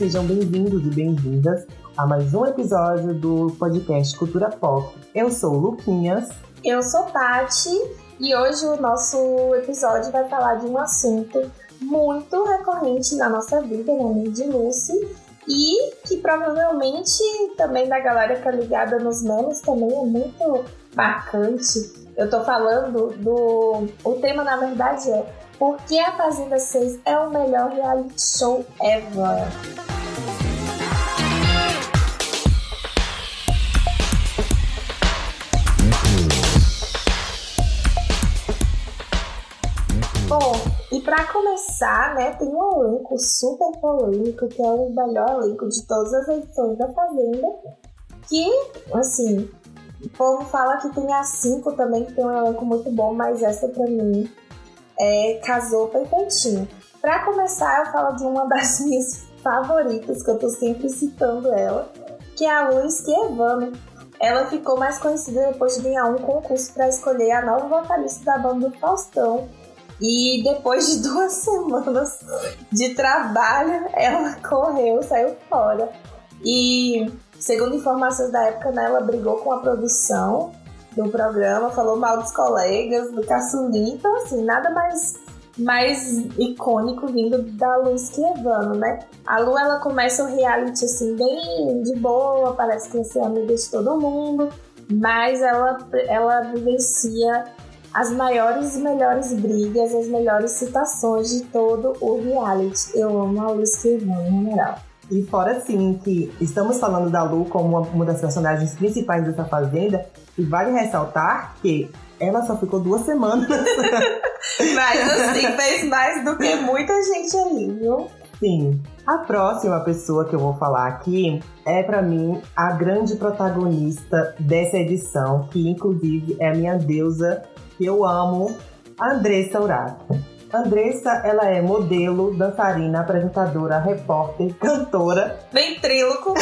sejam bem-vindos e bem-vindas a mais um episódio do podcast Cultura Pop. Eu sou Luquinhas. Eu sou Tati e hoje o nosso episódio vai falar de um assunto muito recorrente na nossa vida, na né, de Lucy, e que provavelmente também da galera que é ligada nos memes também é muito marcante. Eu tô falando do. O tema na verdade é Por que a Fazenda 6 é o melhor reality show ever? Bom, e para começar, né, tem um elenco super polêmico, que é o melhor elenco de todas as edições da Fazenda, que, assim, o povo fala que tem a 5 também, que tem um elenco muito bom, mas essa pra mim é, casou perfeitinho. Para começar, eu falo de uma das minhas favoritas, que eu tô sempre citando ela, que é a Luiz Chievano. Ela ficou mais conhecida depois de ganhar um concurso para escolher a nova vocalista da banda do Faustão, e depois de duas semanas de trabalho, ela correu, saiu fora. E, segundo informações da época, né, ela brigou com a produção do programa, falou mal dos colegas, do caçulinho. Então, assim, nada mais, mais icônico vindo da Luz Evano, né? A Lu, ela começa o reality, assim, bem de boa, parece que ser amiga de todo mundo. Mas ela, ela vivencia as maiores e melhores brigas, as melhores citações de todo o reality. Eu amo a Luiz Queivão, no geral. E fora assim que estamos falando da Lu como uma das personagens principais dessa fazenda, e vale ressaltar que ela só ficou duas semanas. Mas assim, fez mais do que muita gente ali, viu? Sim. A próxima pessoa que eu vou falar aqui é para mim a grande protagonista dessa edição, que inclusive é a minha deusa que eu amo, Andressa Urato. Andressa, ela é modelo, dançarina, apresentadora, repórter, cantora. Ventríloco.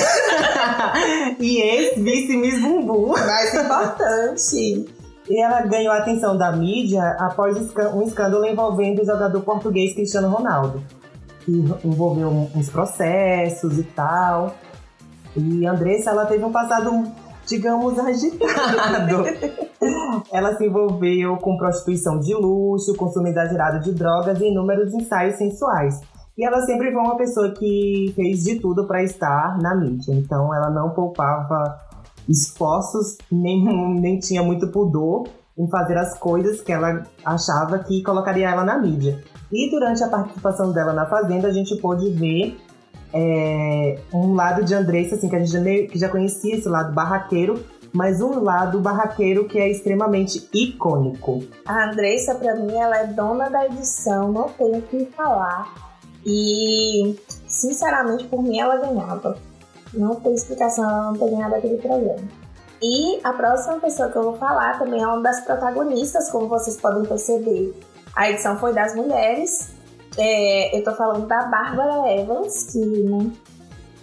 e ex-vice Miss Bumbum. Mais importante. E ela ganhou a atenção da mídia após um escândalo envolvendo o jogador português Cristiano Ronaldo. Que envolveu uns processos e tal. E Andressa, ela teve um passado digamos, agitado. Ela se envolveu com prostituição de luxo, consumo exagerado de drogas e inúmeros ensaios sensuais. E ela sempre foi uma pessoa que fez de tudo para estar na mídia. Então ela não poupava esforços, nem, nem tinha muito pudor em fazer as coisas que ela achava que colocaria ela na mídia. E durante a participação dela na Fazenda, a gente pôde ver é, um lado de Andressa, assim, que a gente já, que já conhecia esse lado barraqueiro, mas um lado barraqueiro que é extremamente icônico. A Andressa, para mim, ela é dona da edição, não tenho o que falar. E, sinceramente, por mim, ela ganhava. Não tem explicação ela não ter ganhado aquele programa. E a próxima pessoa que eu vou falar também é uma das protagonistas, como vocês podem perceber. A edição foi das mulheres, é, eu tô falando da Bárbara Evans, que, né?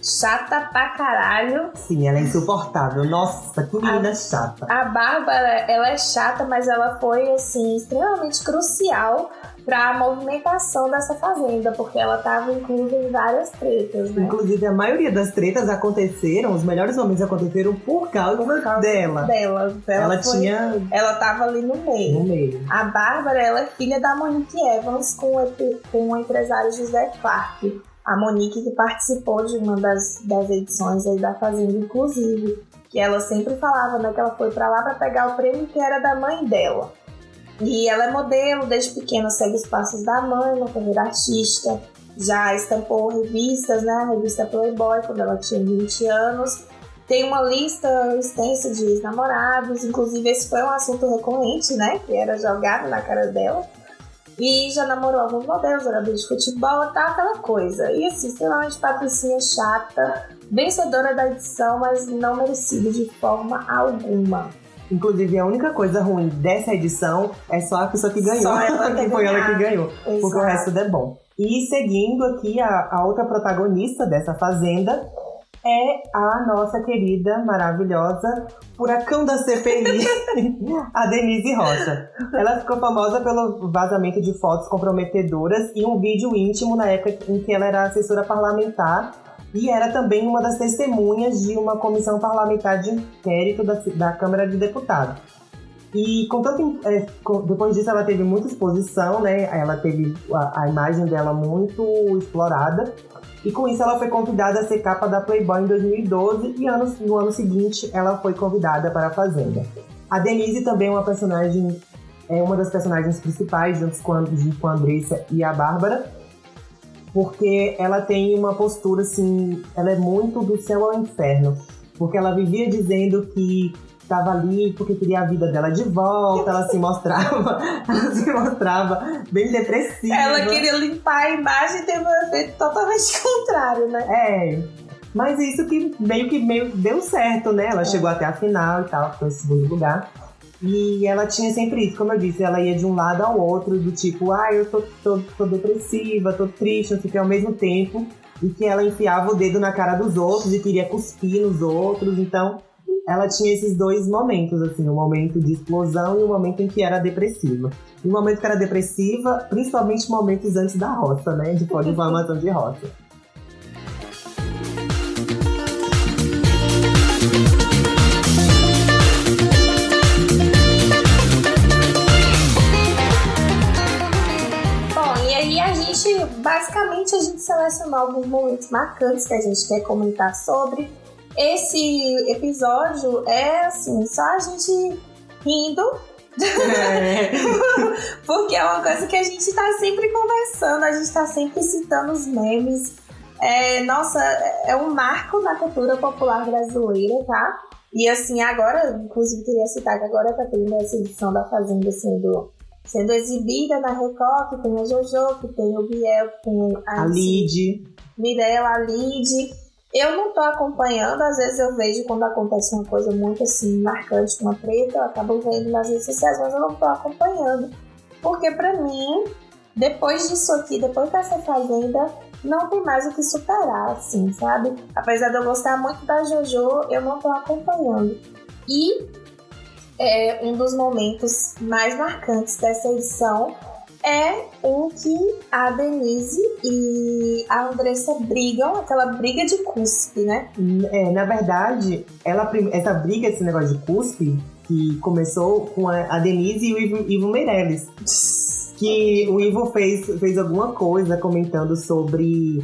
Chata pra caralho. Sim, ela é insuportável. Nossa, que menina chata. A Bárbara, ela é chata, mas ela foi, assim, extremamente crucial para a movimentação dessa fazenda, porque ela estava inclusa em várias tretas, né? Inclusive, a maioria das tretas aconteceram, os melhores momentos aconteceram por causa, por causa dela. Dela. Ela, ela foi, tinha. Ela tava ali no meio. No meio. A Bárbara, ela é filha da Monique Evans com o, com o empresário José Clark. A Monique que participou de uma das, das edições aí da Fazenda, inclusive. Que ela sempre falava, né, que ela foi para lá para pegar o prêmio que era da mãe dela. E ela é modelo, desde pequena segue os passos da mãe na carreira artística. Já estampou revistas, né? A revista Playboy, quando ela tinha 20 anos. Tem uma lista extensa de ex-namorados, inclusive esse foi um assunto recorrente, né? Que era jogado na cara dela. E já namorou alguns modelos, jogadores de futebol tal, aquela coisa. E assim, extremamente patricinha chata, vencedora da edição, mas não merecida de forma alguma. Inclusive, a única coisa ruim dessa edição é só a pessoa que ganhou. Só ela que foi ela que ganhou. Exato. Porque o resto é bom. E seguindo aqui, a, a outra protagonista dessa fazenda é a nossa querida, maravilhosa furacão da CPI, a Denise Rocha. Ela ficou famosa pelo vazamento de fotos comprometedoras e um vídeo íntimo na época em que ela era assessora parlamentar e era também uma das testemunhas de uma comissão parlamentar de inquérito da, da Câmara de Deputados. E com tanto, é, com, depois disso ela teve muita exposição, né? Ela teve a, a, imagem dela muito explorada. E com isso ela foi convidada a ser capa da Playboy em 2012 e anos, no ano seguinte ela foi convidada para a Fazenda. A Denise também é uma personagem, é uma das personagens principais junto com a, com a Andressa e a Bárbara porque ela tem uma postura assim, ela é muito do céu ao inferno, porque ela vivia dizendo que estava ali porque queria a vida dela de volta, ela se mostrava, ela se mostrava bem depressiva. Ela queria limpar a imagem e teve um efeito totalmente contrário, né? É. Mas isso que meio que meio deu certo, né? Ela é. chegou até a final e tal, ficou em segundo lugar. E ela tinha sempre isso, como eu disse, ela ia de um lado ao outro, do tipo, ah, eu tô, tô, tô depressiva, tô triste, não sei o que, ao mesmo tempo. E que ela enfiava o dedo na cara dos outros e queria cuspir nos outros. Então, ela tinha esses dois momentos, assim, o um momento de explosão e o um momento em que era depressiva. E o momento que era depressiva, principalmente momentos antes da roça, né? De pós-inflamação de roça. Basicamente a gente selecionou alguns momentos marcantes que a gente quer comentar sobre. Esse episódio é assim, só a gente rindo. É. Porque é uma coisa que a gente tá sempre conversando, a gente tá sempre citando os memes. É, nossa, é um marco na cultura popular brasileira, tá? E assim, agora, inclusive queria citar que agora tá tendo essa edição da Fazenda sendo sendo exibida na Record, que tem a Jojo, que tem o Biel, que tem a, a Lid. Mirella, a Lid. Eu não tô acompanhando, às vezes eu vejo quando acontece uma coisa muito assim, marcante, uma treta, eu acabo vendo nas redes sociais, mas eu não tô acompanhando. Porque para mim, depois disso aqui, depois dessa fazenda, não tem mais o que superar, assim, sabe? Apesar de eu gostar muito da Jojo, eu não tô acompanhando. E é, um dos momentos mais marcantes dessa edição é em que a Denise e a Andressa brigam, aquela briga de cuspe, né? É, na verdade, ela, essa briga, esse negócio de cuspe, que começou com a Denise e o Ivo, Ivo Meirelles. Que o Ivo fez, fez alguma coisa comentando sobre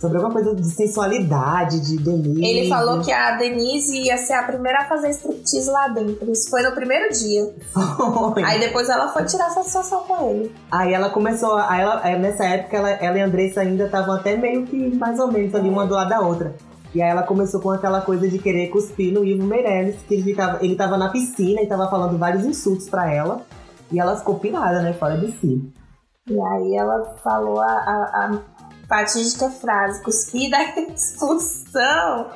sobre alguma coisa de sensualidade de Denise. Ele falou que a Denise ia ser a primeira a fazer striptease lá dentro. Isso foi no primeiro dia. Foi. Aí depois ela foi tirar satisfação com ele. Aí ela começou, aí ela, nessa época ela, ela e a Andressa ainda estavam até meio que mais ou menos ali uma do lado da outra. E aí ela começou com aquela coisa de querer cuspir no Ivo Meirelles, que ele, ficava, ele tava na piscina e tava falando vários insultos para ela. E ela ficou pirada, né? Fora de si. E aí ela falou a, a, fatídica frase, cuspida expulsão.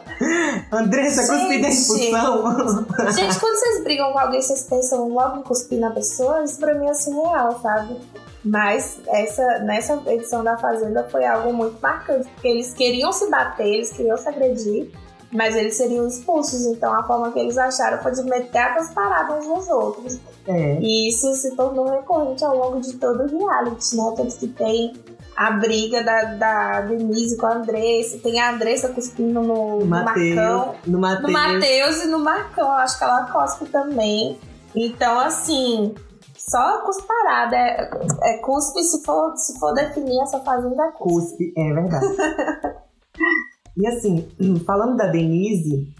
Andressa, cuspida expulsão. Gente, quando vocês brigam com alguém, vocês pensam logo em cuspir na pessoa, isso pra mim é surreal, sabe? Mas essa, nessa edição da Fazenda foi algo muito marcante, porque eles queriam se bater, eles queriam se agredir, mas eles seriam expulsos. Então a forma que eles acharam foi de meter as paradas uns nos outros. É. E isso se tornou recorrente ao longo de todo o reality, né? Tanto que tem a briga da, da Denise com a Andressa. Tem a Andressa cuspindo no, no, Mateus, Marcão. No Matheus. e no Marcão. Acho que ela cospe também. Então, assim, só cusparada. É, é cuspe se for, se for definir essa fazenda é cuspe. Cuspe, é verdade. e assim, falando da Denise,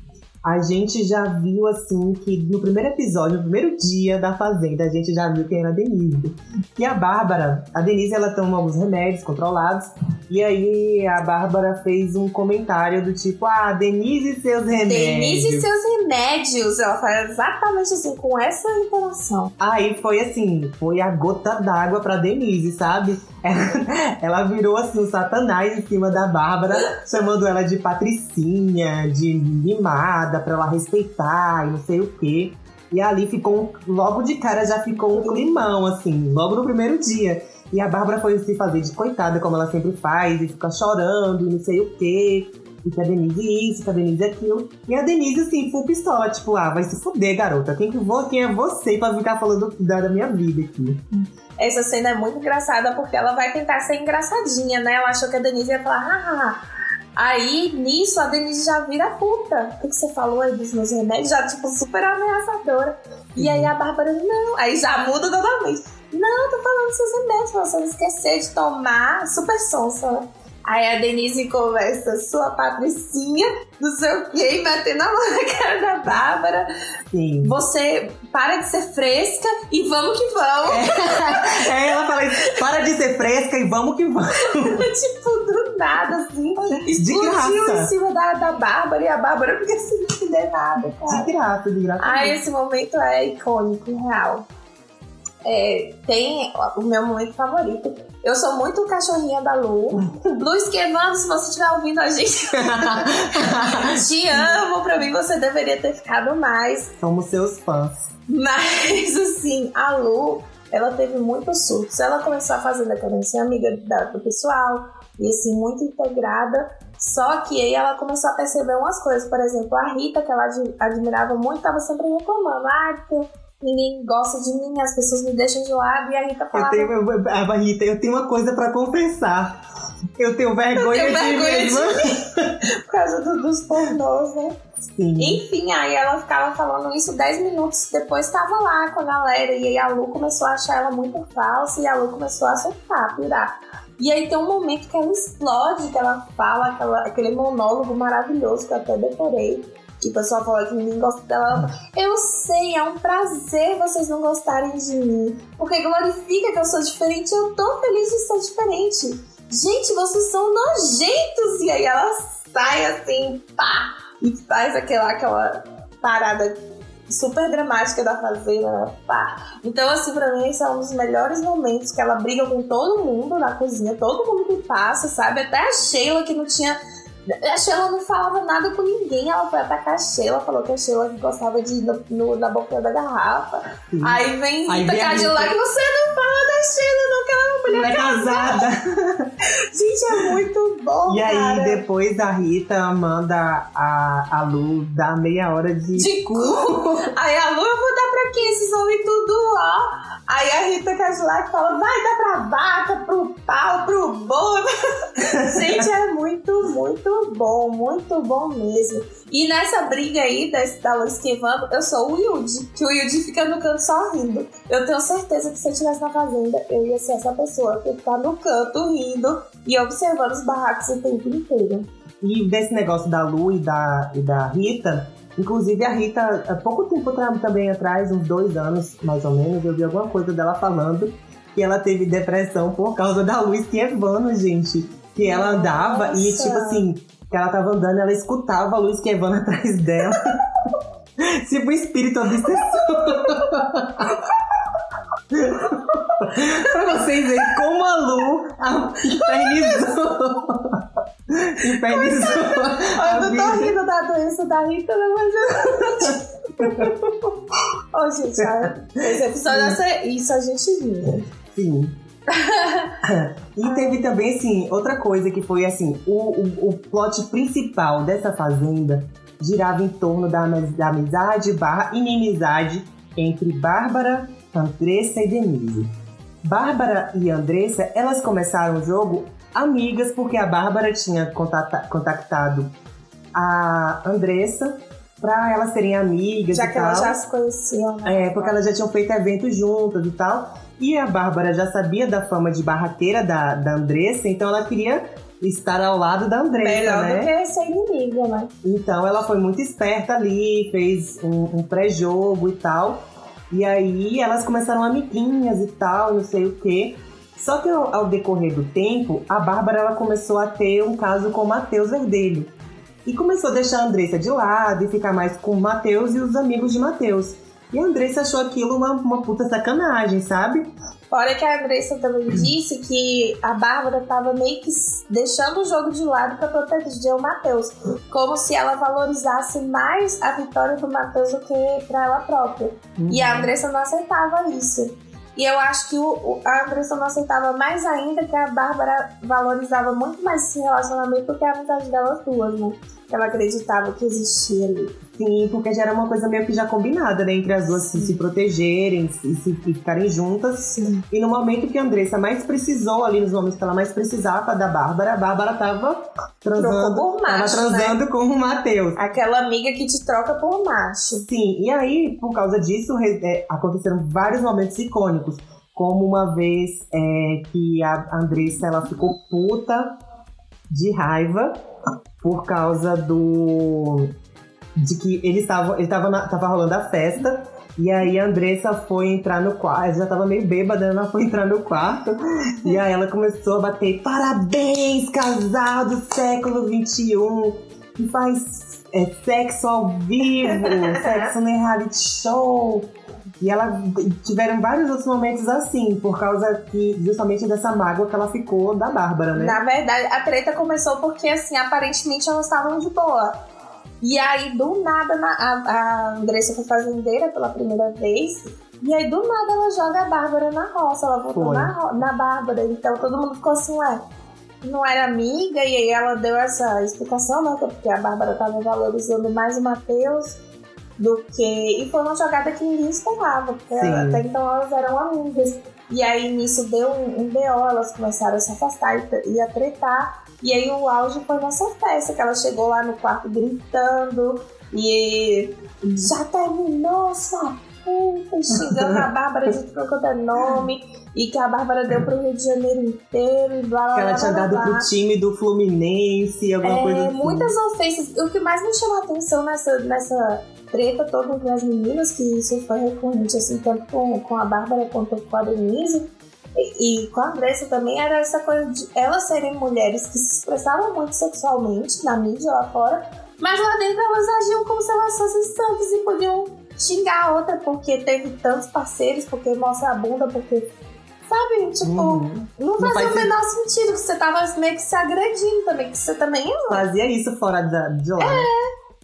a gente já viu assim que no primeiro episódio, no primeiro dia da Fazenda, a gente já viu quem era a Denise. E a Bárbara, a Denise ela toma alguns remédios controlados, e aí a Bárbara fez um comentário do tipo: Ah, Denise e seus remédios. Denise e seus remédios. Ela faz exatamente assim, com essa informação. Aí foi assim, foi a gota d'água pra Denise, sabe? Ela, virou assim um satanás em cima da Bárbara, chamando ela de patricinha, de mimada pra ela respeitar e não sei o quê. E ali ficou, logo de cara já ficou um climão, assim, logo no primeiro dia. E a Bárbara foi se fazer de coitada, como ela sempre faz, e fica chorando e não sei o quê. E que a Denise isso, que a Denise aquilo. E a Denise, assim, full pistola, tipo, ah, vai se fuder, garota. Quem, que vou, quem é você pra ficar falando da, minha vida aqui? Essa cena é muito engraçada porque ela vai tentar ser engraçadinha, né? Ela achou que a Denise ia falar, ah, Aí, nisso, a Denise já vira puta. O que você falou aí dos meus remédios? Já, tipo, super ameaçadora. E aí a Bárbara, não. Aí já muda totalmente. Não, tô falando dos seus remédios, você não esquecer de tomar. Super sonsa, né? Aí a Denise conversa, sua patricinha, não sei o quê, batendo a mão na cara da Bárbara. Sim. Você para de ser fresca e vamos que vamos. É, é ela fala isso, para de ser fresca e vamos que vamos. tipo, do nada, assim. Explodiu graça. em cima da, da Bárbara e a Bárbara fica sem entender nada, cara. De graça, de graça. Ah, esse momento é icônico, real. É, tem o meu momento favorito. Eu sou muito cachorrinha da Lu. Lu Esquevando, se você estiver ouvindo a gente, te amo. Pra mim, você deveria ter ficado mais. Somos seus fãs. Mas, assim, a Lu, ela teve muitos surtos. Ela começou a fazer decadência amiga da- do pessoal. E, assim, muito integrada. Só que aí ela começou a perceber umas coisas. Por exemplo, a Rita, que ela ad- admirava muito, tava sempre reclamando. Ah, ninguém gosta de mim, as pessoas me deixam de lado. E a Rita Eu falava... tenho, eu- a Rita, eu tenho uma coisa pra confessar. Eu tenho vergonha, Eu tenho de vergonha mim de mesma. Por causa do- dos pornôs, né? Sim. Enfim, aí ela ficava falando isso 10 minutos depois estava lá com a galera. E aí a Lu começou a achar ela muito falsa e a Lu começou a surtar, pirar. E aí tem um momento que ela explode, que ela fala aquela- aquele monólogo maravilhoso que eu até decorei. Que o pessoal fala que ninguém gosta dela. Eu sei, é um prazer vocês não gostarem de mim. Porque glorifica que eu sou diferente. Eu tô feliz de ser diferente. Gente, vocês são nojentos! E aí ela sai assim, pá! E faz aquela, aquela parada super dramática da fazenda, pá. Então, assim, pra mim, esse é um dos melhores momentos que ela briga com todo mundo na cozinha, todo mundo que passa, sabe? Até a Sheila, que não tinha. A Sheila não falava nada com ninguém, ela foi atacar a Sheila, falou que a Sheila gostava de ir no, no- na boquinha da garrafa. Sim. Aí vem Aí Rita vem a Cadillac, Rita. você não fala da Sheila, não, que ela é uma mulher é casada. Gente, é muito bom, E aí, cara. depois a Rita manda a, a Lu dar meia hora de. De cu. Aí a Lu, eu vou dar pra quem? Esses homens tudo, ó. Aí a Rita Cadillac fala, vai dar pra vaca, pro pau, pro bolo. Gente, é muito, muito bom, muito bom mesmo. E nessa briga aí da Lu esquivando, eu sou o Yudi, que o Yudi fica no canto só rindo. Eu tenho certeza que se eu estivesse na fazenda, eu ia ser essa pessoa que ficar no canto rindo e observando os barracos o tempo inteiro. E desse negócio da Lu e da, e da Rita, inclusive a Rita, há pouco tempo também atrás, uns dois anos mais ou menos, eu vi alguma coisa dela falando que ela teve depressão por causa da Lu Esquivano, gente. Que ela andava e, Nossa. tipo assim, que ela tava andando, ela escutava a Lu Esquivano atrás dela. tipo um espírito obsessor. pra vocês verem como a Lu a- infernizou. Infernizou. Eu não tô rindo da doença da Rita, não, mas. Ô, gente, esse episódio, essa- isso a gente viu. Sim. e teve também, assim, outra coisa que foi, assim, o, o, o plot principal dessa fazenda girava em torno da, da amizade barra inimizade entre Bárbara, Andressa e Denise. Bárbara e Andressa, elas começaram o jogo amigas porque a Bárbara tinha contata- contactado a Andressa pra elas serem amigas Já que tal. elas já se conheciam. né? É, porque elas já tinham feito eventos juntas e tal. E a Bárbara já sabia da fama de barraqueira da, da Andressa, então ela queria estar ao lado da Andressa, Melhor né? do que ser inimiga, né? Então ela foi muito esperta ali, fez um, um pré-jogo e tal. E aí elas começaram amiguinhas e tal, não sei o quê. Só que ao, ao decorrer do tempo, a Bárbara ela começou a ter um caso com o Matheus Verdelho. E começou a deixar a Andressa de lado e ficar mais com o Matheus e os amigos de Matheus. E a Andressa achou aquilo uma, uma puta sacanagem, sabe? Fora que a Andressa também disse que a Bárbara tava meio que deixando o jogo de lado pra proteger o Matheus. Como se ela valorizasse mais a vitória do Matheus do que pra ela própria. E a Andressa não aceitava isso. E eu acho que o, a Andressa não aceitava mais ainda que a Bárbara valorizava muito mais esse relacionamento do que a amizade delas duas, né? Ela acreditava que existia ali. Sim, porque já era uma coisa meio que já combinada, né? Entre as duas se, se protegerem e se e ficarem juntas. Sim. E no momento que a Andressa mais precisou, ali nos momentos que ela mais precisava da Bárbara, a Bárbara tava transando, Trocou por tava macho, transando com o Matheus. Aquela amiga que te troca por macho. Sim, e aí, por causa disso, é, aconteceram vários momentos icônicos. Como uma vez é, que a Andressa ela ficou puta de raiva por causa do. De que ele estava. Ele estava na- tava rolando a festa. E aí a Andressa foi entrar no quarto, ela já tava meio bêbada, ela foi entrar no quarto. e aí ela começou a bater: Parabéns, casal do século XXI, que faz é, sexo ao vivo, sexo no reality show. E ela tiveram vários outros momentos assim, por causa que, justamente dessa mágoa que ela ficou da Bárbara, né? Na verdade, a treta começou porque, assim, aparentemente elas estavam de boa. E aí, do nada, na- a, a Andressa foi fazendeira pela primeira vez. E aí, do nada, ela joga a Bárbara na roça. Ela voltou na, na Bárbara. Então, todo mundo ficou assim, ué, não era amiga. E aí, ela deu essa explicação, né? é Porque a Bárbara tava valorizando mais o Matheus do que... E foi uma jogada que ninguém esperava. Porque Sim. até então, elas eram amigas. E aí, nisso, deu um, um BO. Elas começaram a se afastar e, e a tretar. E aí o auge foi nessa festa, que ela chegou lá no quarto gritando e já terminou, sua puta, xingando a Bárbara de tudo quanto é nome, e que a Bárbara deu pro Rio de Janeiro inteiro e blá blá Que ela blá. tinha blá, dado blá. pro time do Fluminense, alguma É, coisa assim. muitas ofensas. O que mais me chamou a atenção nessa, nessa treta toda entre as meninas, que isso foi recorrente, assim, tanto com, com a Bárbara quanto com a Denise, e, e com a Andressa também, era essa coisa de elas serem mulheres que se expressavam muito sexualmente na mídia lá fora, mas lá dentro elas agiam como se elas fossem santas e podiam xingar a outra porque teve tantos parceiros, porque mostra a bunda, porque. Sabe? Tipo, Uhum. não fazia faz o menor sentido, que você tava meio que se agredindo também, que você também é Fazia isso fora da, de lá. né?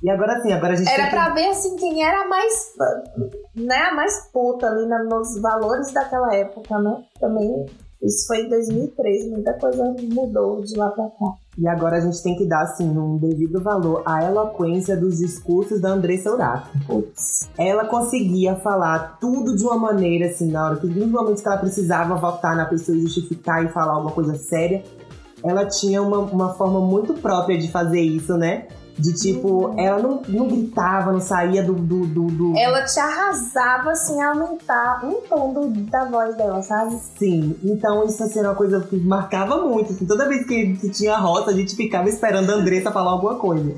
E agora sim, agora a gente Era tem que- pra ver assim quem era a mais, né, a mais puta ali nos valores daquela época, né? Também isso foi em 2013, muita coisa mudou de lá pra cá. E agora a gente tem que dar, assim, um devido valor à eloquência dos discursos da Andressa Urach. Putz. Ela conseguia falar tudo de uma maneira, assim, na hora que, nos momentos que ela precisava votar na pessoa e justificar e falar alguma coisa séria, ela tinha uma, uma forma muito própria de fazer isso, né? De tipo, ela não, não gritava, não saía do. do, do, do- Ela te arrasava sem aumentar um tom do- da voz dela, sabe? Sim, então isso assim, era uma coisa que marcava muito. Assim, toda vez que, que tinha rota, a gente ficava esperando a Andressa falar alguma coisa.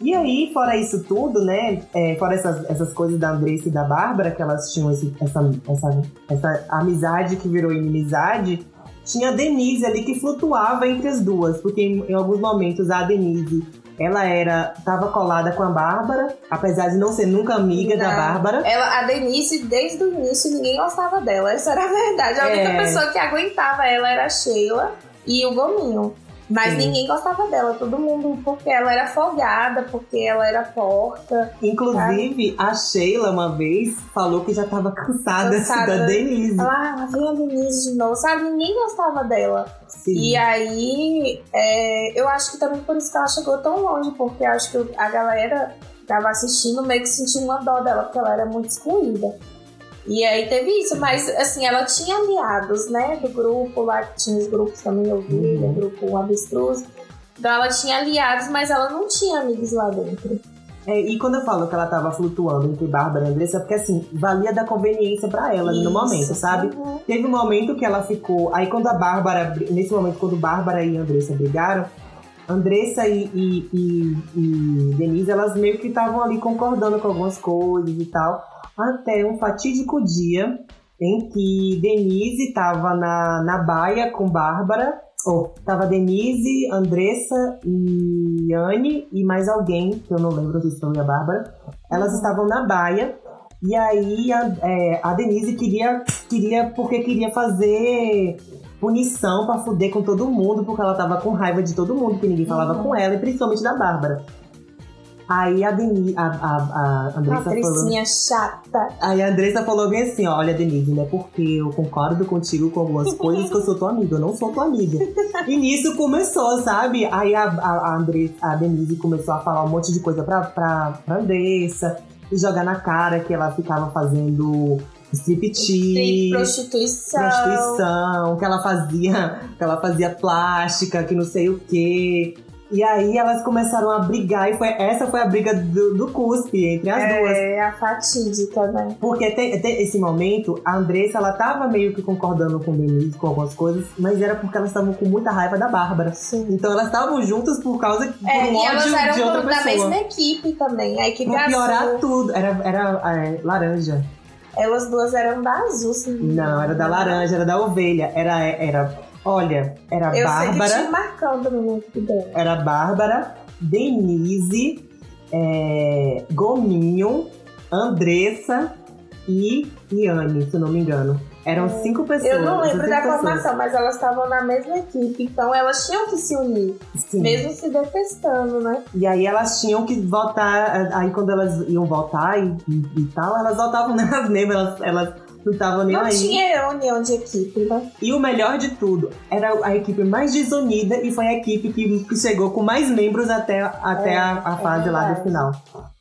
E aí, fora isso tudo, né? é, fora essas, essas coisas da Andressa e da Bárbara, que elas tinham esse- essa, essa, essa amizade que virou inimizade, tinha a Denise ali que flutuava entre as duas, porque em, em alguns momentos a Denise. Ela era, tava colada com a Bárbara, apesar de não ser nunca amiga da Não. Bárbara. Ela, a Denise, desde o início, ninguém gostava dela. Essa era a verdade. A única É. pessoa que aguentava ela era a Sheila e o Gominho. Mas Sim. ninguém gostava dela. Todo mundo, porque ela era folgada, porque ela era porca. Inclusive, a Sheila, uma vez, falou que já tava cansada, Cansada. da Denise. Ela, ah, vem a Denise de novo, sabe? Ninguém gostava dela. Sim. E aí, é, eu acho que também por isso que ela chegou tão longe, porque acho que a galera tava assistindo meio que sentiu uma dó dela, porque ela era muito excluída. E aí teve isso, mas assim, ela tinha aliados, né, do grupo lá, que tinha os grupos também, Ovelha, Uhum. grupo Avestruz. Então ela tinha aliados, mas ela não tinha amigos lá dentro. É, e quando eu falo que ela tava flutuando entre Bárbara e Andressa, é porque assim, valia da conveniência pra ela ali no Isso. momento, sabe? Uhum. Teve um momento que ela ficou. Aí quando a Bárbara. Nesse momento, quando Bárbara e Andressa brigaram, Andressa e, e, e- e Denise, elas meio que estavam ali concordando com algumas coisas e tal. Até um fatídico dia em que Denise tava na, na baia com Bárbara. Ou tava Denise, Andressa e Anne e mais alguém, que eu não lembro se foi a Bárbara. Elas estavam na baia. E aí a, é, a Denise queria, queria, porque queria fazer punição pra fuder com todo mundo, porque ela tava com raiva de todo mundo, que ninguém falava com ela, e principalmente da Bárbara. Aí a Denise, a, a, a Andressa falou. chata. Aí a Andressa falou bem assim: olha, Denise, não é porque eu concordo contigo com algumas coisas que eu sou tua amiga, eu não sou tua amiga. e nisso começou, sabe? Aí a, a, a, Andressa, a Denise começou a falar um monte de coisa pra, pra, pra Andressa e jogar na cara que ela ficava fazendo striptease, prostituição. prostituição, que ela fazia, que ela fazia plástica, que não sei o quê. E aí elas começaram a brigar e foi essa foi a briga do, do cuspe entre as é, duas. É, a fatídica, né? Porque tem, esse momento, a Andressa, ela tava meio que concordando com o Denise com algumas coisas, mas era porque elas estavam com muita raiva da Bárbara. Sim. Então elas estavam juntas por causa por É, um e elas ódio eram de outra da pessoa. mesma equipe também. A equipe Pra piorar azul. tudo, era, era é, laranja. Elas duas eram da azul, sim. Não, era da laranja, era da ovelha. Era, era olha, era Eu sei que Bárbara, marcando no equipe dela. era Bárbara, Denise, é, Gominho, Andressa e Iane, se eu não me engano. Eram cinco pessoas. Eu não lembro da pessoas. formação, mas elas estavam na mesma equipe, então elas tinham que se unir, Sim. mesmo se detestando, né? E aí elas tinham que votar, aí quando elas iam votar e, e, e tal, elas votavam nelas mesmas, elas, elas não estavam nem Não aí. tinha união de equipe, né? E o melhor de tudo, era a equipe mais desunida e foi a equipe que, que chegou com mais membros até, até É, a, a é fase lá do final.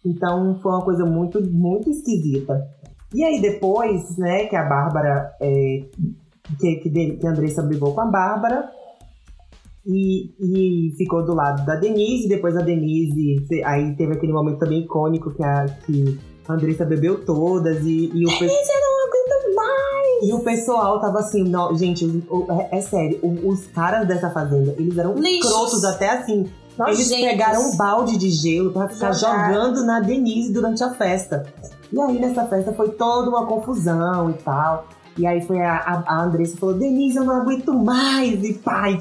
Então foi uma coisa muito, muito esquisita. E aí depois, né, que a Bárbara, é, que, que, que a Andressa brigou com a Bárbara e, e ficou do lado da Denise, depois a Denise, aí teve aquele momento também icônico que a, que a Andressa bebeu todas e, e o pessoal... E o pessoal tava assim, não, gente, o- é, é sério, o- os caras dessa fazenda, eles eram Lixos. escrotos até assim. Eles pegaram um balde de gelo pra ficar Jogaram. jogando na Denise durante a festa. E aí nessa festa foi toda uma confusão e tal. E aí foi a, a, a Andressa falou, Denise, eu não aguento mais. E e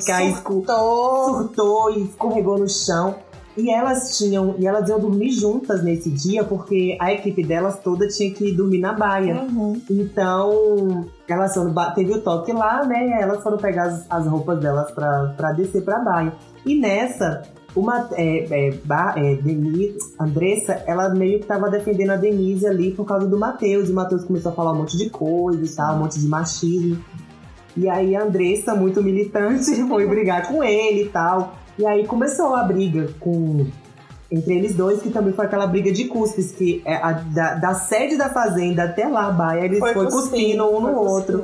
cai, Surtou. surtou e escorregou no chão. E elas tinham, e elas iam dormir juntas nesse dia, porque a equipe delas toda tinha que dormir na baia. Uhum. Então, elas foram, teve o toque lá, né? Elas foram pegar as, as roupas delas pra, pra descer pra baia. E nessa, uma é, é, Ba- é, Denise, Andressa, ela meio que tava defendendo a Denise ali por causa do Matheus. E o Matheus começou a falar um monte de coisa e tal, um monte de machismo. E aí a Andressa, muito militante, foi brigar com ele e tal. E aí começou a briga com entre eles dois, que também foi aquela briga de cuspes, que é a, da, da sede da fazenda até lá, a baia, eles foi, cuspindo um no outro.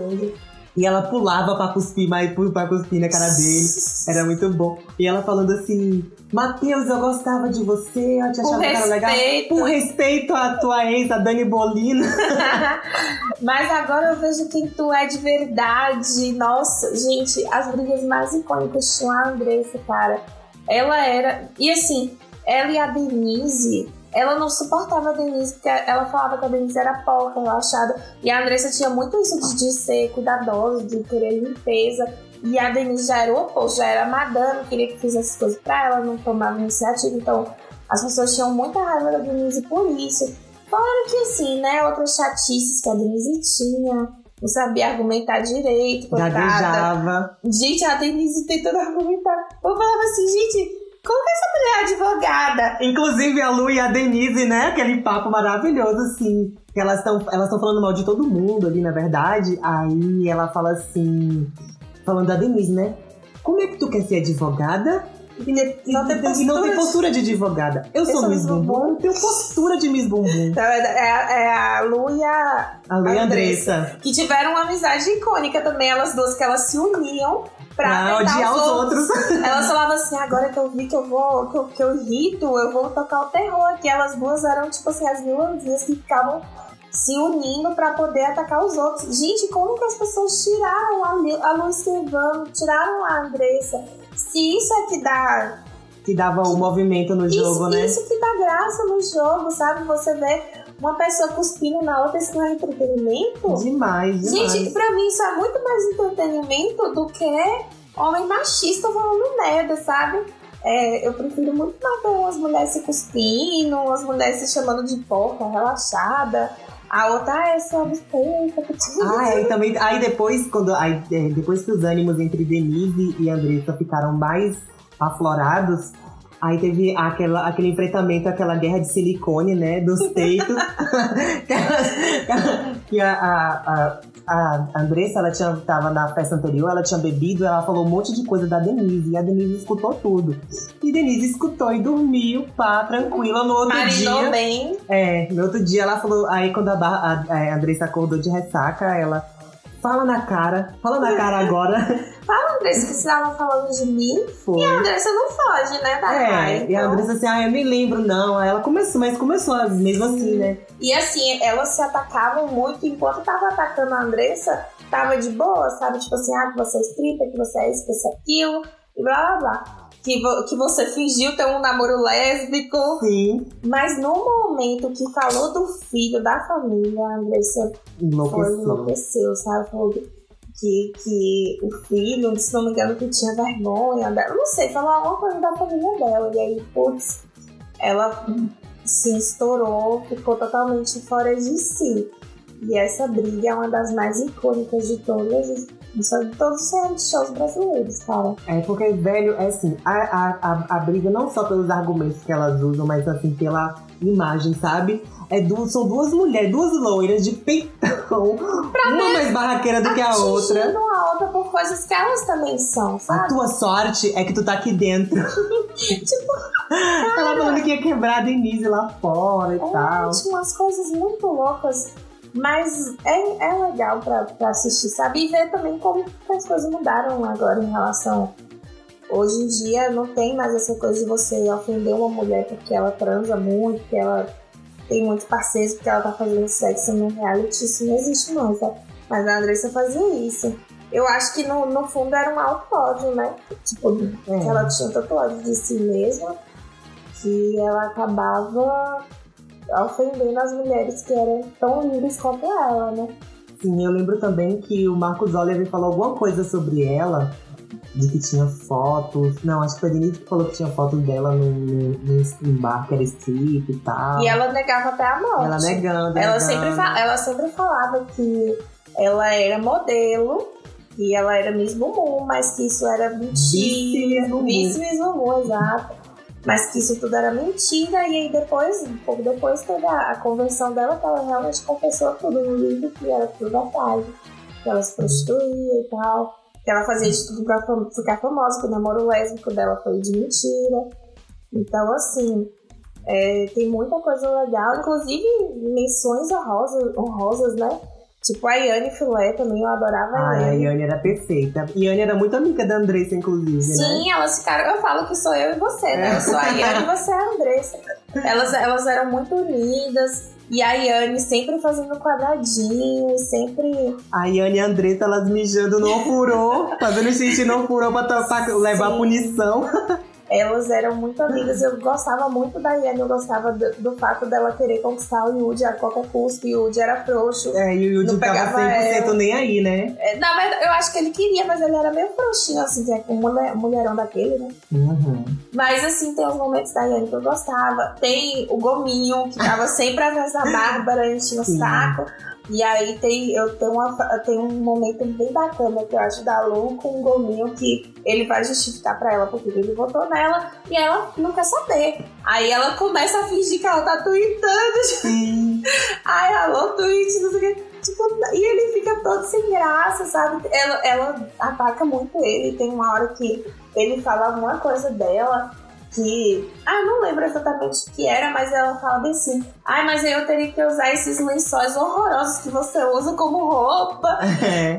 E ela pulava pra cuspir, mas pra cuspir na cara dele. Era muito bom. E ela falando assim: Matheus, eu gostava de você, eu te achava que era legal. Por respeito à tua ex, a Dani Bolina. Mas agora eu vejo quem tu é de verdade. Nossa, gente, as brigas mais icônicas tinham a Andressa, cara. Ela era. E assim, ela e a Denise. Ela não suportava a Denise, porque ela falava que a Denise era porca, relaxada. E a Andressa tinha muito isso de, de ser cuidadosa, de querer limpeza. E a Denise já era o oposto, já era madame, queria que fizesse coisas pra ela, não tomava iniciativa. Então, as pessoas tinham muita raiva da Denise por isso. Fora que, assim, né, outras chatices que a Denise tinha, não sabia argumentar direito, coitada. Gaguejava. Gente, a Denise tentando argumentar. Eu falava assim, gente, como que essa mulher é advogada? Inclusive a Lu e a Denise, né? Aquele papo maravilhoso, assim. Elas estão elas falando mal de todo mundo ali, na verdade. Aí ela fala assim. Falando da Denise, né? Como é que tu quer ser advogada? E, e- Não tem e não postura tem de- postura de advogada. Eu, Eu sou sou Miss Bumbum, Bumbum. eu tenho postura de Miss Bumbum. Então, é, é- é a Lu e a A Lu a Andressa. Andressa. que tiveram uma amizade icônica também, elas duas, que elas se uniam pra, Pra odiar os outros. Elas falavam assim, agora que eu vi que eu vou, que eu, que eu irrito, eu vou tocar o terror aqui. Elas duas eram, tipo assim, as vilãzinhas que ficavam se unindo pra poder atacar os outros. Gente, como que as pessoas tiraram a, Lu- a Lu Silvano, tiraram a Andressa? Isso é que dá. Que dava o movimento no jogo, isso, né? isso que dá graça no jogo, sabe? Você vê uma pessoa cuspindo na outra, isso não é entretenimento? Demais, demais. Gente, pra mim isso é muito mais entretenimento do que homem machista falando merda, sabe? É, eu prefiro muito mais ver umas mulheres se cuspindo, umas mulheres se chamando de porca, relaxada. A outra ah, é só respeita. Ah, é, e também. Aí depois, quando. Aí, é, depois que os ânimos entre Denise e Andressa ficaram mais aflorados, Aí teve aquela, aquele enfrentamento, aquela guerra de silicone, né? Dos peitos. que a, a, a, a Andressa, ela tinha, tava na festa anterior, ela tinha bebido, ela falou um monte de coisa da Denise. E a Denise escutou tudo. E Denise escutou e dormiu, pá, tranquila. No outro Marinou dia. bem. É, no outro dia ela falou. Aí quando a, a, a Andressa acordou de ressaca, ela. Fala na cara, fala na cara agora. Fala, Andressa, que você tava falando de mim. Foi. E a Andressa não foge, né, da É, raiva, e a então. Andressa assim, ah, eu me lembro, não. Aí ela começou, mas começou mesmo assim, né? E assim, elas se atacavam muito enquanto tava atacando a Andressa, tava de boa, sabe? Tipo assim, ah, que você é stripper, que você é isso, que você é aquilo, e blá blá blá. Que, que você fingiu ter um namoro lésbico. Sim, Mas no momento que falou do filho da família, a Andressa foi enlouqueceu. enlouqueceu, sabe? Falou que, que o filho, se não me engano, que tinha vergonha dela. Não sei, falou alguma coisa da família dela. E aí, putz, ela se estourou, ficou totalmente fora de si. E essa briga é uma das mais icônicas de todas, de todos os shows brasileiros, cara. É porque, velho, é assim, a, a, a, a briga não só pelos argumentos que elas usam, mas assim, pela imagem, sabe? É du são duas mulheres, duas loiras de peitão, uma mais barraqueira do que a outra. A outra por coisas que elas também são, A sabe? tua sorte é que tu tá aqui dentro. Tipo, Ela falando que ia quebrar a Denise lá fora e tal. É, tinha umas coisas muito loucas. Mas é, é legal pra, pra assistir, sabe? E ver também como as coisas mudaram agora em relação. Hoje em dia não tem mais essa coisa de você ofender uma mulher porque ela transa muito, porque ela tem muitos parceiros, porque ela tá fazendo sexo no reality. Isso não existe mais, sabe? Mas a Andressa fazia isso. Eu acho que no, no fundo era um auto-ódio, né? Tipo, É. que ela tinha tanto ódio de si mesma que ela acabava ofendendo as mulheres que eram tão lindas quanto ela, né? Sim, eu lembro também que o Marcos Oliver falou alguma coisa sobre ela, de que tinha fotos. Não, acho que foi a Denise que falou que tinha fotos dela no, no, no bar que era strip e tal. E ela negava até a morte. Ela negando. Ela negando. sempre, ela sempre falava que ela era modelo, que ela era Miss Bumbum, mas que isso era mentira. Miss Miss Bumbum, exato. Mas que isso tudo era mentira, e aí depois, um pouco depois, teve a, a conversão dela, que ela realmente confessou tudo no livro, que era tudo verdade. Que ela se prostituía e tal. Ela fazia de tudo pra ficar famosa, que o namoro lésbico dela foi de mentira. Então, assim, é, tem muita coisa legal, inclusive menções honrosas, honrosas né? Tipo a Yane Filé também, eu adorava a Ai, a Yane. Yane era perfeita. Yane era muito amiga da Andressa, inclusive, né? Sim, elas ficaram. Eu falo que sou eu e você, né? Eu sou a Yane e você é a Andressa. Elas, elas eram muito unidas. E a Yane sempre fazendo quadradinho, sempre. A Yane e a Andressa, elas mijando no ofurô, fazendo xixi no ofurô pra, pra levar Sim. punição. Elas eram muito amigas. Eu gostava muito da Yane, eu gostava do, do fato dela querer conquistar o Yuji a qualquer custo. E o Yuji era frouxo. É, e o Yuji Não tava pegava 100% ela. nem aí, né? É, Na verdade, eu acho que ele queria, mas ele era meio frouxinho, assim, um mulher, mulherão daquele, né? Uhum. Mas assim, tem os momentos da Yane que eu gostava. Tem o Gominho, que tava sempre atrás da Bárbara, enchendo o saco. E aí tem, eu tenho, uma, tenho um momento bem bacana que eu acho da Lu com o Gominho que ele vai justificar pra ela porque ele votou nela e ela não quer saber. Aí ela começa a fingir que ela tá tweetando. Sim. Ai, alô, tweet, não sei o que. Tipo, e ele fica todo sem graça, sabe? Ela, ela ataca muito ele. Tem uma hora que ele fala alguma coisa dela que. Ah, eu não lembro exatamente o que era, mas ela fala bem assim. Ai, mas aí eu teria que usar esses lençóis horrorosos que você usa como roupa. É.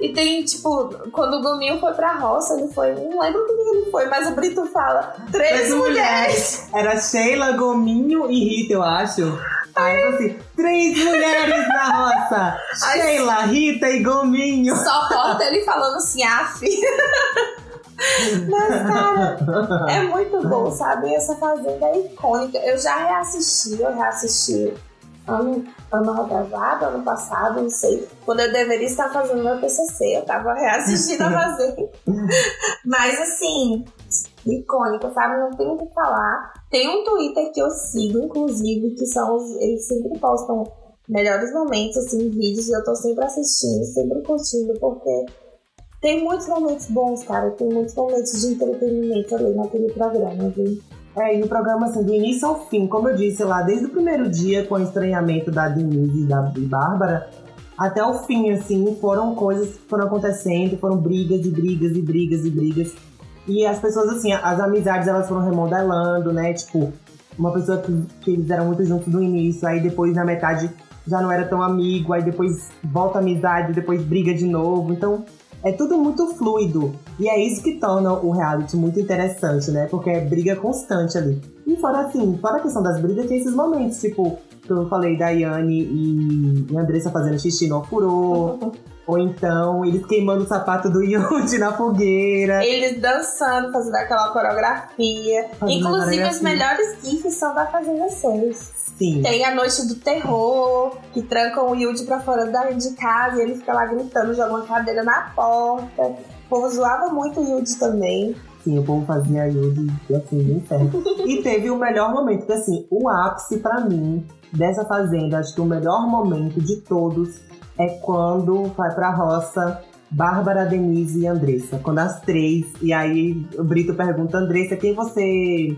E tem, tipo, quando o Gominho foi pra roça, ele foi. Não lembro o que ele foi, mas o Brito fala: três, Três mulheres. Era Sheila, Gominho e Rita, eu acho. Aí eu assim, três mulheres na roça. Sheila, Rita e Gominho. Só falta ele falando assim, af. Mas, cara, é muito bom, sabe? Essa fazenda é icônica. Eu já reassisti, eu reassisti ano, ano retrasado, ano passado, não sei. Quando eu deveria estar fazendo meu TCC, eu tava reassistindo a fazenda. Mas, assim, icônica, sabe? Não tem o que falar. Tem um Twitter que eu sigo, inclusive, que são os. Eles sempre postam melhores momentos, assim, vídeos, e eu tô sempre assistindo, sempre curtindo, porque Tem muitos momentos bons, cara. Tem muitos momentos de entretenimento ali naquele programa, viu? É, e o programa, assim, do início ao fim, como eu disse lá, desde o primeiro dia, com o estranhamento da Denise e da Bárbara, até o fim, assim, foram coisas que foram acontecendo, foram brigas e brigas e brigas e brigas. E as pessoas, assim, as amizades elas foram remodelando, né? Tipo, uma pessoa que, que eles eram muito juntos no início, aí depois na metade já não era tão amigo, aí depois volta a amizade, depois briga de novo. Então, é tudo muito fluido. E é isso que torna o reality muito interessante, né? Porque é briga constante ali. E fora assim, fora a questão das brigas, tem esses momentos, tipo, que eu falei da Yane e, Andressa fazendo xixi no furô. Ou então, eles queimando o sapato do Yuji na fogueira. Eles dançando, fazendo aquela coreografia. Fazendo Inclusive, os melhores gifs são da Fazenda 6. Sim. Tem a Noite do Terror, que trancam o Yuji pra fora da, de casa e ele fica lá gritando, joga uma cadeira na porta. O povo zoava muito o Yuji também. Sim, o povo fazia Yuji assim, bem certo. e teve o melhor momento, que assim, o ápice para mim dessa fazenda, acho que o melhor momento de todos é quando vai pra roça Bárbara, Denise e Andressa. Quando as três, e aí o Brito pergunta, Andressa, quem você,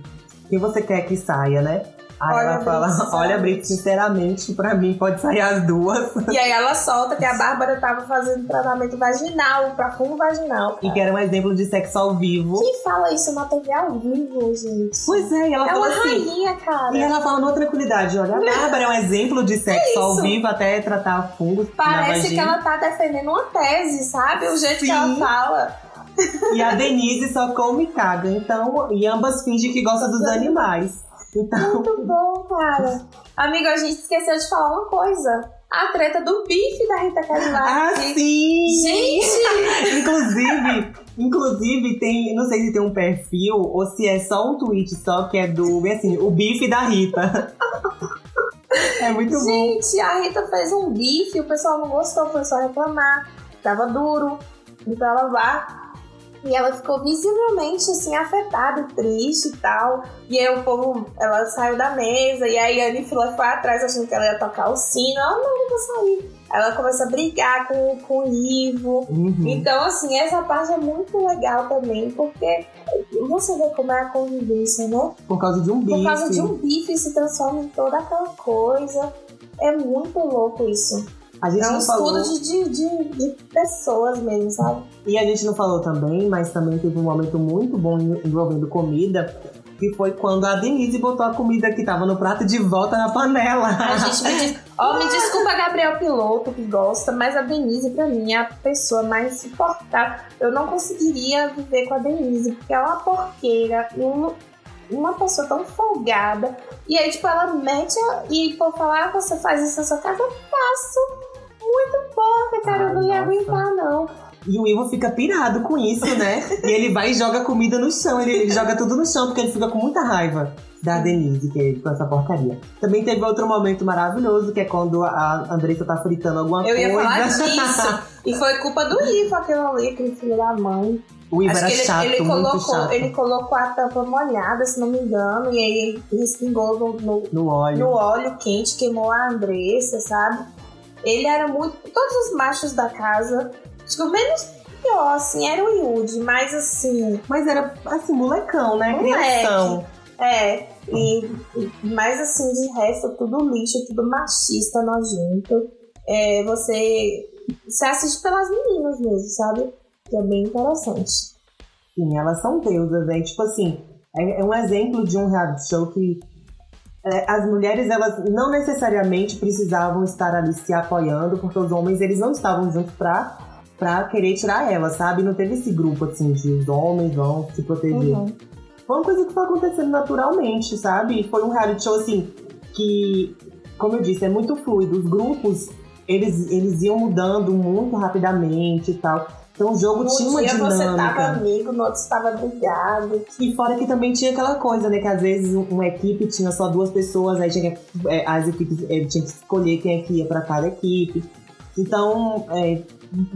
quem você quer que saia, né? Aí olha ela fala, Brito, olha, Brito, sinceramente, pra mim pode sair as duas. E aí ela solta que a Bárbara tava fazendo tratamento vaginal, pra fundo vaginal. Cara. E que era um exemplo de sexo ao vivo. Quem fala isso na TV ao vivo, gente? Pois é, e ela é fala uma assim. rainha, cara. E ela fala numa tranquilidade: olha, a Bárbara é um exemplo de sexo é ao vivo até tratar fungos. Parece que ela tá defendendo uma tese, sabe? O jeito Sim. que ela fala. E a Denise só come e caga, então, e ambas fingem que gostam dos animais. Então... Muito bom, cara. Amigo, a gente esqueceu de falar uma coisa. A treta do bife da Rita Cadillac. Ah, sim! Gente! inclusive, inclusive, tem. Não sei se tem um perfil ou se é só um tweet só que é do. Assim, o bife da Rita. É muito Gente, bom. Gente, a Rita fez um bife, o pessoal não gostou, começou a reclamar. Tava duro, então ela vai e ela ficou visivelmente assim afetada, triste e tal. E aí o povo, ela saiu da mesa e aí a Anne foi atrás achando que ela ia tocar o sino. Ela não, vou sair. Ela começa a brigar com, com o Ivo. Uhum. Então, assim, essa parte é muito legal também, porque você vê como é a convivência, né? Por causa de um bife. Por causa de um bife se transforma em toda aquela coisa. É muito louco isso. A gente é um estudo falou... de, de, de, pessoas mesmo, sabe? E a gente não falou também, mas também teve um momento muito bom envolvendo comida, que foi quando a Denise botou a comida que tava no prato de volta na panela. A gente me, diz... oh, me desculpa, Gabriel Piloto, que gosta, mas a Denise, pra mim, é a pessoa mais suportável. Eu não conseguiria viver com a Denise, porque ela é uma porqueira, um, uma pessoa tão folgada. E aí, tipo, ela mete e por falar, ah, você faz isso na sua casa, eu faço muito porca, cara. Ai, eu não ia aguentar, não. E o Ivo fica pirado com isso, né? e ele vai e joga comida no chão. Ele, ele, joga tudo no chão porque ele fica com muita raiva da Denise, que é com essa porcaria. Também teve outro momento maravilhoso, que é quando a Andressa tá fritando alguma coisa. Eu ia falar disso. e foi culpa do Ivo, aquele ali, aquele filho da mãe. O Ivo era ele, chato, ele colocou, chato. Ele colocou a tampa molhada, se não me engano, e aí respingou no, no, no óleo. no óleo quente, queimou a Andressa, sabe? Ele era muito. Todos os machos da casa. Acho que o menos pior, assim, era o Yudi, mas assim. Mas era assim, molecão, né? Moleque. Criação. É. E, mas assim, de resto, tudo lixo, tudo machista, nojento. É, você. Você assiste pelas meninas mesmo, sabe? Que é bem interessante. Sim, elas são deusas, né? Tipo assim, é, é um exemplo de um reality show que é, as mulheres elas não necessariamente precisavam estar ali se apoiando, porque os homens eles não estavam juntos pra, pra querer tirar elas, sabe? Não teve esse grupo assim de os homens vão se proteger. Uhum. Foi uma coisa que foi acontecendo naturalmente, sabe? Foi um reality show assim que, como eu disse, é muito fluido. Os grupos eles, eles iam mudando muito rapidamente e tal. Então o jogo um tinha uma dia dinâmica. você tava amigo, no outro estava brigado. E fora que também tinha aquela coisa, né? Que às vezes uma equipe tinha só duas pessoas, aí tinha que, é, as equipes é, tinha que escolher quem é que ia para cada equipe. Então, é,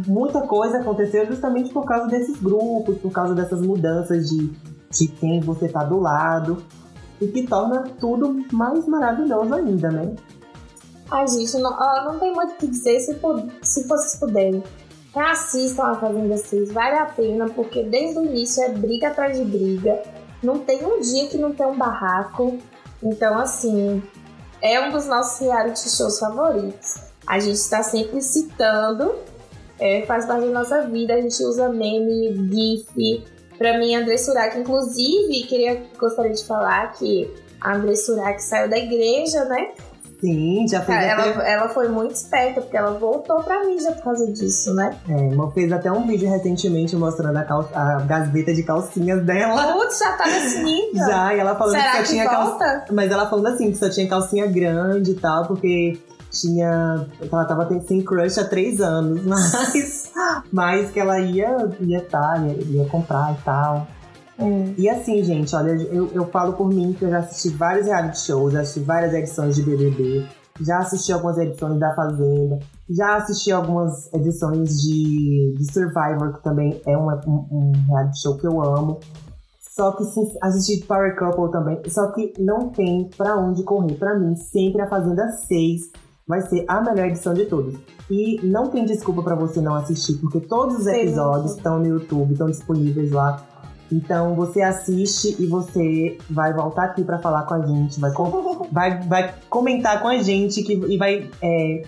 muita coisa aconteceu justamente por causa desses grupos, por causa dessas mudanças de, de quem você tá do lado. E que torna tudo mais maravilhoso ainda, né? Ai, gente, não, não tem muito o que dizer se, se vocês puderem assistam a Fazenda 6, vale a pena, porque desde o início é briga atrás de briga. Não tem um dia que não tem um barraco. Então, assim, é um dos nossos reality shows favoritos. A gente está sempre citando, é, faz parte da nossa vida, a gente usa meme, GIF. Pra mim, André Surak, inclusive, queria, gostaria de falar que a André Surak saiu da igreja, né? Sim, já fez ela, até... ela foi muito esperta, porque ela voltou pra mídia por causa disso, né? É, fez até um vídeo recentemente mostrando a, cal... a gaveta de calcinhas dela. Putz, já tá nesse nível. Já, e ela falando Será que só que tinha calcinha. Mas ela falando assim, que só tinha calcinha grande e tal, porque tinha. Ela tava tendo sem crush há três anos, mas. mas que ela ia, ia, tá, ia, ia comprar e tal. Hum. E assim, gente, olha, eu, eu falo por mim que eu já assisti vários reality shows, já assisti várias edições de BBB, já assisti algumas edições da Fazenda, já assisti algumas edições de, de Survivor, que também é uma- um, um reality show que eu amo. Só que assisti Power Couple também, só que não tem pra onde correr. Pra mim, sempre a Fazenda 6 vai ser a melhor edição de todas. E não tem desculpa pra você não assistir, porque todos os episódios estão no YouTube, estão disponíveis lá. Então você assiste e você vai voltar aqui pra falar com a gente, vai, com- vai, vai comentar com a gente que, e vai é,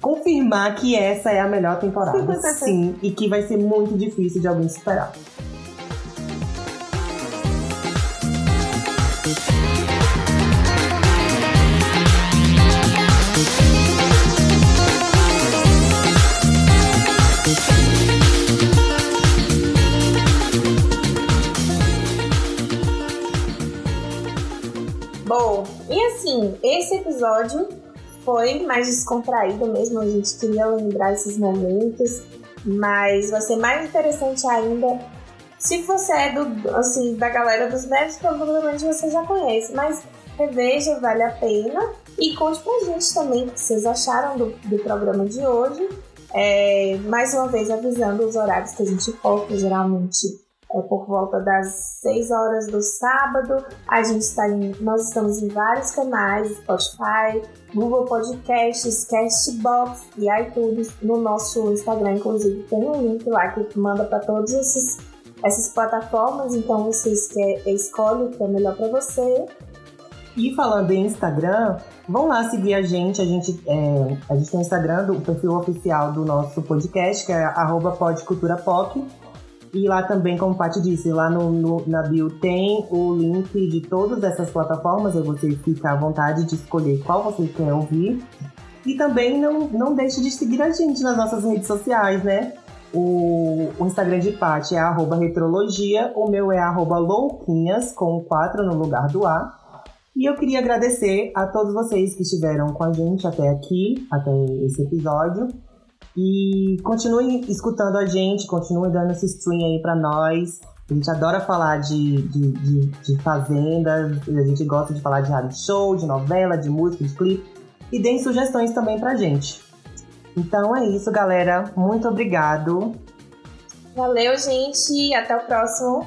confirmar que essa é a melhor temporada. sim, e que vai ser muito difícil de alguém superar. Episódio foi mais descontraído mesmo, a gente queria lembrar esses momentos, mas vai ser mais interessante ainda. Se você é do, assim, da galera dos médicos, provavelmente você já conhece, mas reveja, vale a pena. E conte pra gente também o que vocês acharam do, do programa de hoje. É, mais uma vez avisando os horários que a gente posta, geralmente é por volta das 6 horas do sábado. A gente está em, nós estamos em vários canais, Spotify, Google Podcasts, Castbox e iTunes. No nosso Instagram, inclusive, tem um link lá que manda para todas essas plataformas. Então você esque- escolhe o que é melhor para você. E falando em Instagram, vão lá seguir a gente. A gente, é, a gente tem o Instagram, do, o perfil oficial do nosso podcast, que é arroba podculturapop. E lá também, como Paty disse, lá no, no- na bio tem o link de todas essas plataformas. Aí você fica à vontade de escolher qual você quer ouvir. E também não, não deixe de seguir a gente nas nossas redes sociais, né? O, o Instagram de Paty é arroba retrologia, o meu é arroba louquinhas, com 4 no lugar do A. E eu queria agradecer a todos vocês que estiveram com a gente até aqui, até esse episódio. E continuem escutando a gente, continuem dando esse stream aí pra nós. A gente adora falar de, de, de, de fazenda, a gente gosta de falar de reality show, de novela, de música, de clipe. E deem sugestões também pra gente. Então é isso, galera. Muito obrigado. Valeu, gente. Até o próximo.